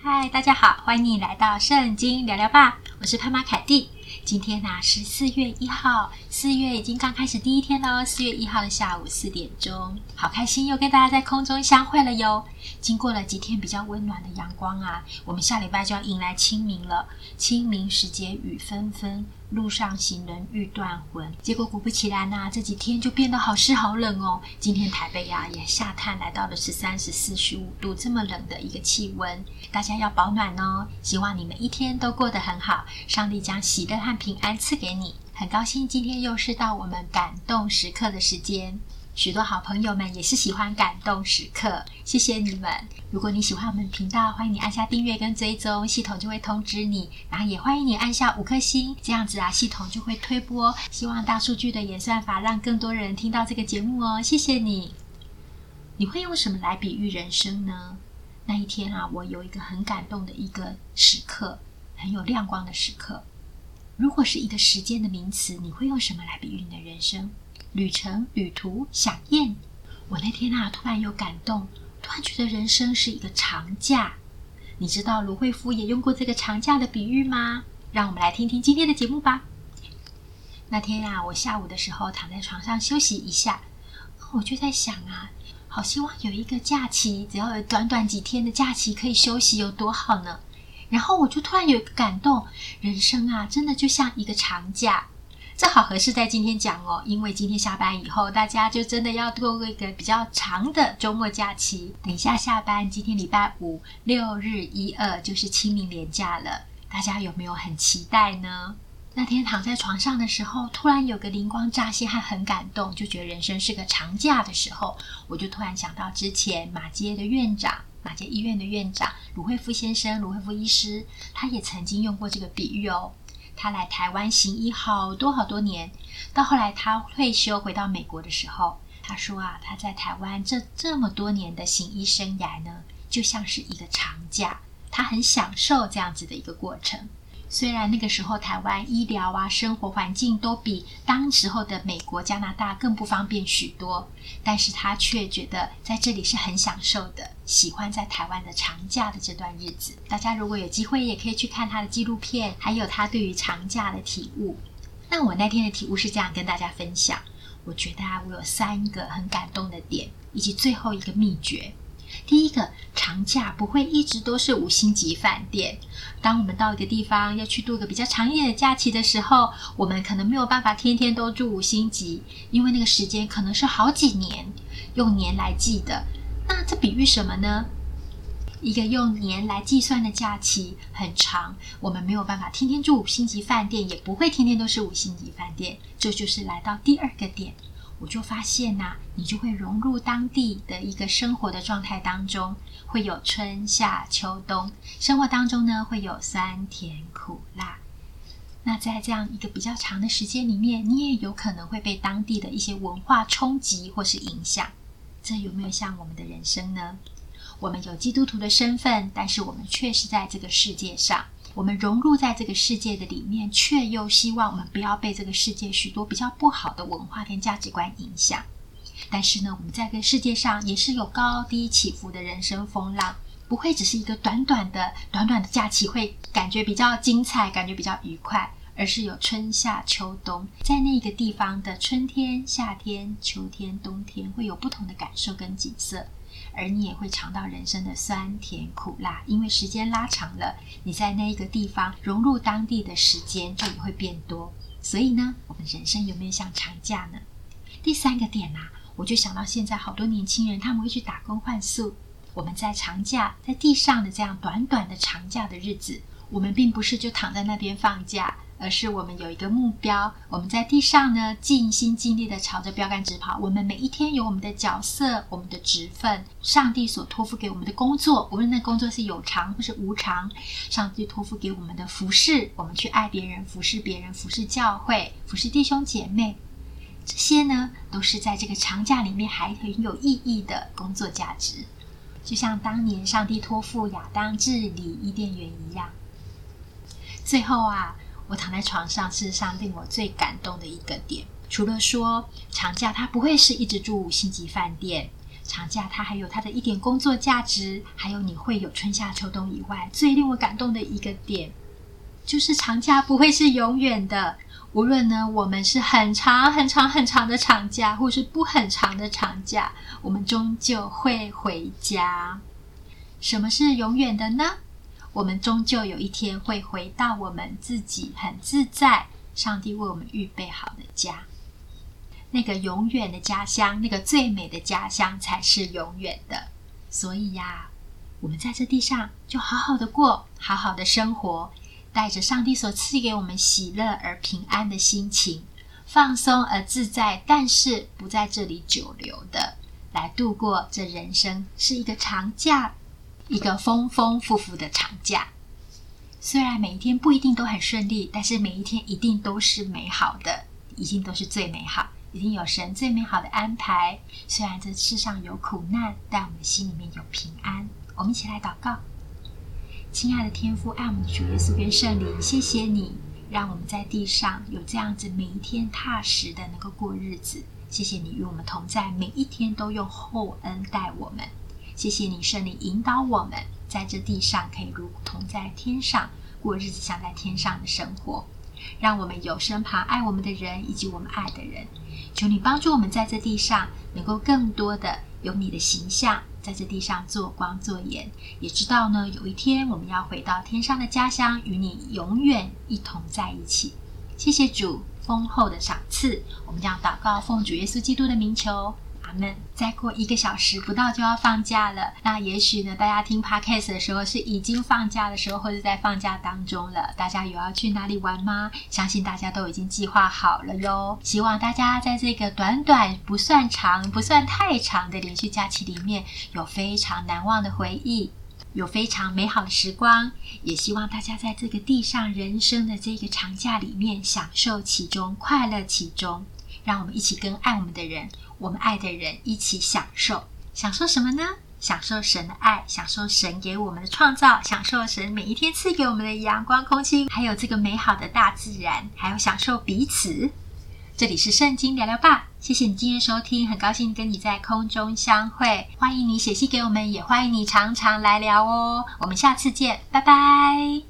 嗨，大家好，欢迎你来到圣经聊聊吧，我是潘妈凯蒂。今天呢、啊、是四月一号，四月已经刚开始第一天喽。四月一号的下午四点钟，好开心又跟大家在空中相会了哟。经过了几天比较温暖的阳光啊，我们下礼拜就要迎来清明了。清明时节雨纷纷，路上行人欲断魂。结果果不其然呐、这几天就变得好湿好冷哦。今天台北呀、啊、也下探来到了十三、十四、十五度这么冷的一个气温，大家要保暖哦。希望你们一天都过得很好，上帝将喜乐和平安赐给你，很高兴今天又是到我们感动时刻的时间。许多好朋友们也是喜欢感动时刻，谢谢你们。如果你喜欢我们频道，欢迎你按下订阅跟追踪，系统就会通知你。然后也欢迎你按下五颗星，这样子啊，系统就会推播。希望大数据的演算法让更多人听到这个节目哦，谢谢你。你会用什么来比喻人生呢？那一天啊，我有一个很感动的一个时刻，很有亮光的时刻。如果是一个时间的名词，你会用什么来比喻你的人生？旅程、旅途、饗宴。我那天啊，突然有感动，突然觉得人生是一个长假。你知道卢惠夫也用过这个长假的比喻吗？让我们来听听今天的节目吧。那天啊，我下午的时候躺在床上休息一下，我就在想啊，好希望有一个假期，只要有短短几天的假期可以休息，有多好呢？然后我就突然有一个感动，人生啊，真的就像一个长假，这好合适在今天讲哦，因为今天下班以后，大家就真的要度过一个比较长的周末假期。等一下下班，今天礼拜五六日一二就是清明连假了，大家有没有很期待呢？那天躺在床上的时候，突然有个灵光乍现，还很感动，就觉得人生是个长假的时候，我就突然想到之前马街的院长。马偕医院的院长鲁惠夫先生，鲁惠夫医师，他也曾经用过这个比喻哦。他来台湾行医好多好多年，到后来他退休回到美国的时候，他说啊，他在台湾这这么多年的行医生涯呢，就像是一个长假，他很享受这样子的一个过程。虽然那个时候台湾医疗啊、生活环境都比当时候的美国、加拿大更不方便许多，但是他却觉得在这里是很享受的，喜欢在台湾的长假的这段日子。大家如果有机会，也可以去看他的纪录片，还有他对于长假的体悟。那我那天的体悟是这样跟大家分享，我觉得啊，我有三个很感动的点，以及最后一个秘诀。第一个，长假不会一直都是五星级饭店。当我们到一个地方要去度个比较长一点的假期的时候，我们可能没有办法天天都住五星级，因为那个时间可能是好几年，用年来计的。那这比喻什么呢？一个用年来计算的假期很长，我们没有办法天天住五星级饭店，也不会天天都是五星级饭店。这就是来到第二个点。我就发现呐、你就会融入当地的一个生活的状态当中，会有春夏秋冬，生活当中呢会有酸甜苦辣。那在这样一个比较长的时间里面，你也有可能会被当地的一些文化冲击或是影响。这有没有像我们的人生呢？我们有基督徒的身份，但是我们却是在这个世界上。我们融入在这个世界的里面，却又希望我们不要被这个世界许多比较不好的文化跟价值观影响。但是呢，我们在这个世界上也是有高低起伏的人生风浪，不会只是一个短短的、短短的假期会感觉比较精彩，感觉比较愉快，而是有春夏秋冬，在那个地方的春天、夏天、秋天、冬天，会有不同的感受跟景色。而你也会尝到人生的酸甜苦辣，因为时间拉长了，你在那一个地方融入当地的时间就也会变多。所以呢，我们人生有没有像长假呢？第三个点啊，我就想到现在好多年轻人他们会去打工换宿。我们在长假在地上的这样短短的长假的日子，我们并不是就躺在那边放假。而是我们有一个目标，我们在地上呢，尽心尽力地朝着标杆直跑。我们每一天有我们的角色，我们的职分，上帝所托付给我们的工作，无论那工作是有偿或是无偿，上帝托付给我们的服饰，我们去爱别人，服侍别人，服侍教会，服侍弟兄姐妹，这些呢，都是在这个长假里面还很有意义的工作价值。就像当年上帝托付亚当治理伊甸园一样。最后啊。我躺在床上，事实上令我最感动的一个点，除了说长假它不会是一直住五星级饭店，长假它还有它的一点工作价值，还有你会有春夏秋冬以外，最令我感动的一个点，就是长假不会是永远的。无论呢，我们是很长很长很长的长假，或是不很长的长假，我们终究会回家。什么是永远的呢？我们终究有一天会回到我们自己很自在、上帝为我们预备好的家。那个永远的家乡，那个最美的家乡才是永远的。所以呀，我们在这地上就好好的过，好好的生活，带着上帝所赐给我们喜乐而平安的心情，放松而自在，但是不在这里久留的，来度过这人生是一个长假，一个丰丰富富的长假。虽然每一天不一定都很顺利，但是每一天一定都是美好的，一定都是最美好。一定有神最美好的安排。虽然这世上有苦难，但我们心里面有平安。我们一起来祷告：亲爱的天父，爱我们的主耶稣跟圣灵，谢谢你让我们在地上有这样子每一天踏实的能够过日子。谢谢你与我们同在，每一天都用厚恩待我们。谢谢你圣灵引导我们在这地上可以如同在天上过日子，像在天上的生活。让我们有身旁爱我们的人，以及我们爱的人。求你帮助我们在这地上能够更多的有你的形象，在这地上做光做盐。也知道呢，有一天我们要回到天上的家乡，与你永远一同在一起。谢谢主丰厚的赏赐，我们将祷告奉主耶稣基督的名求。们，再过一个小时不到就要放假了。那也许呢，大家听 Podcast 的时候是已经放假的时候，或者在放假当中了。大家有要去哪里玩吗？相信大家都已经计划好了哟。希望大家在这个短短不算长、不算太长的连续假期里面，有非常难忘的回忆，有非常美好的时光。也希望大家在这个地上人生的这个长假里面，享受其中，快乐其中。让我们一起跟爱我们的人。我们爱的人一起享受，享受什么呢？享受神的爱，享受神给我们的创造，享受神每一天赐给我们的阳光、空气，还有这个美好的大自然，还有享受彼此。这里是圣经聊聊吧，谢谢你今天收听，很高兴跟你在空中相会，欢迎你写信给我们，也欢迎你常常来聊哦。我们下次见，拜拜。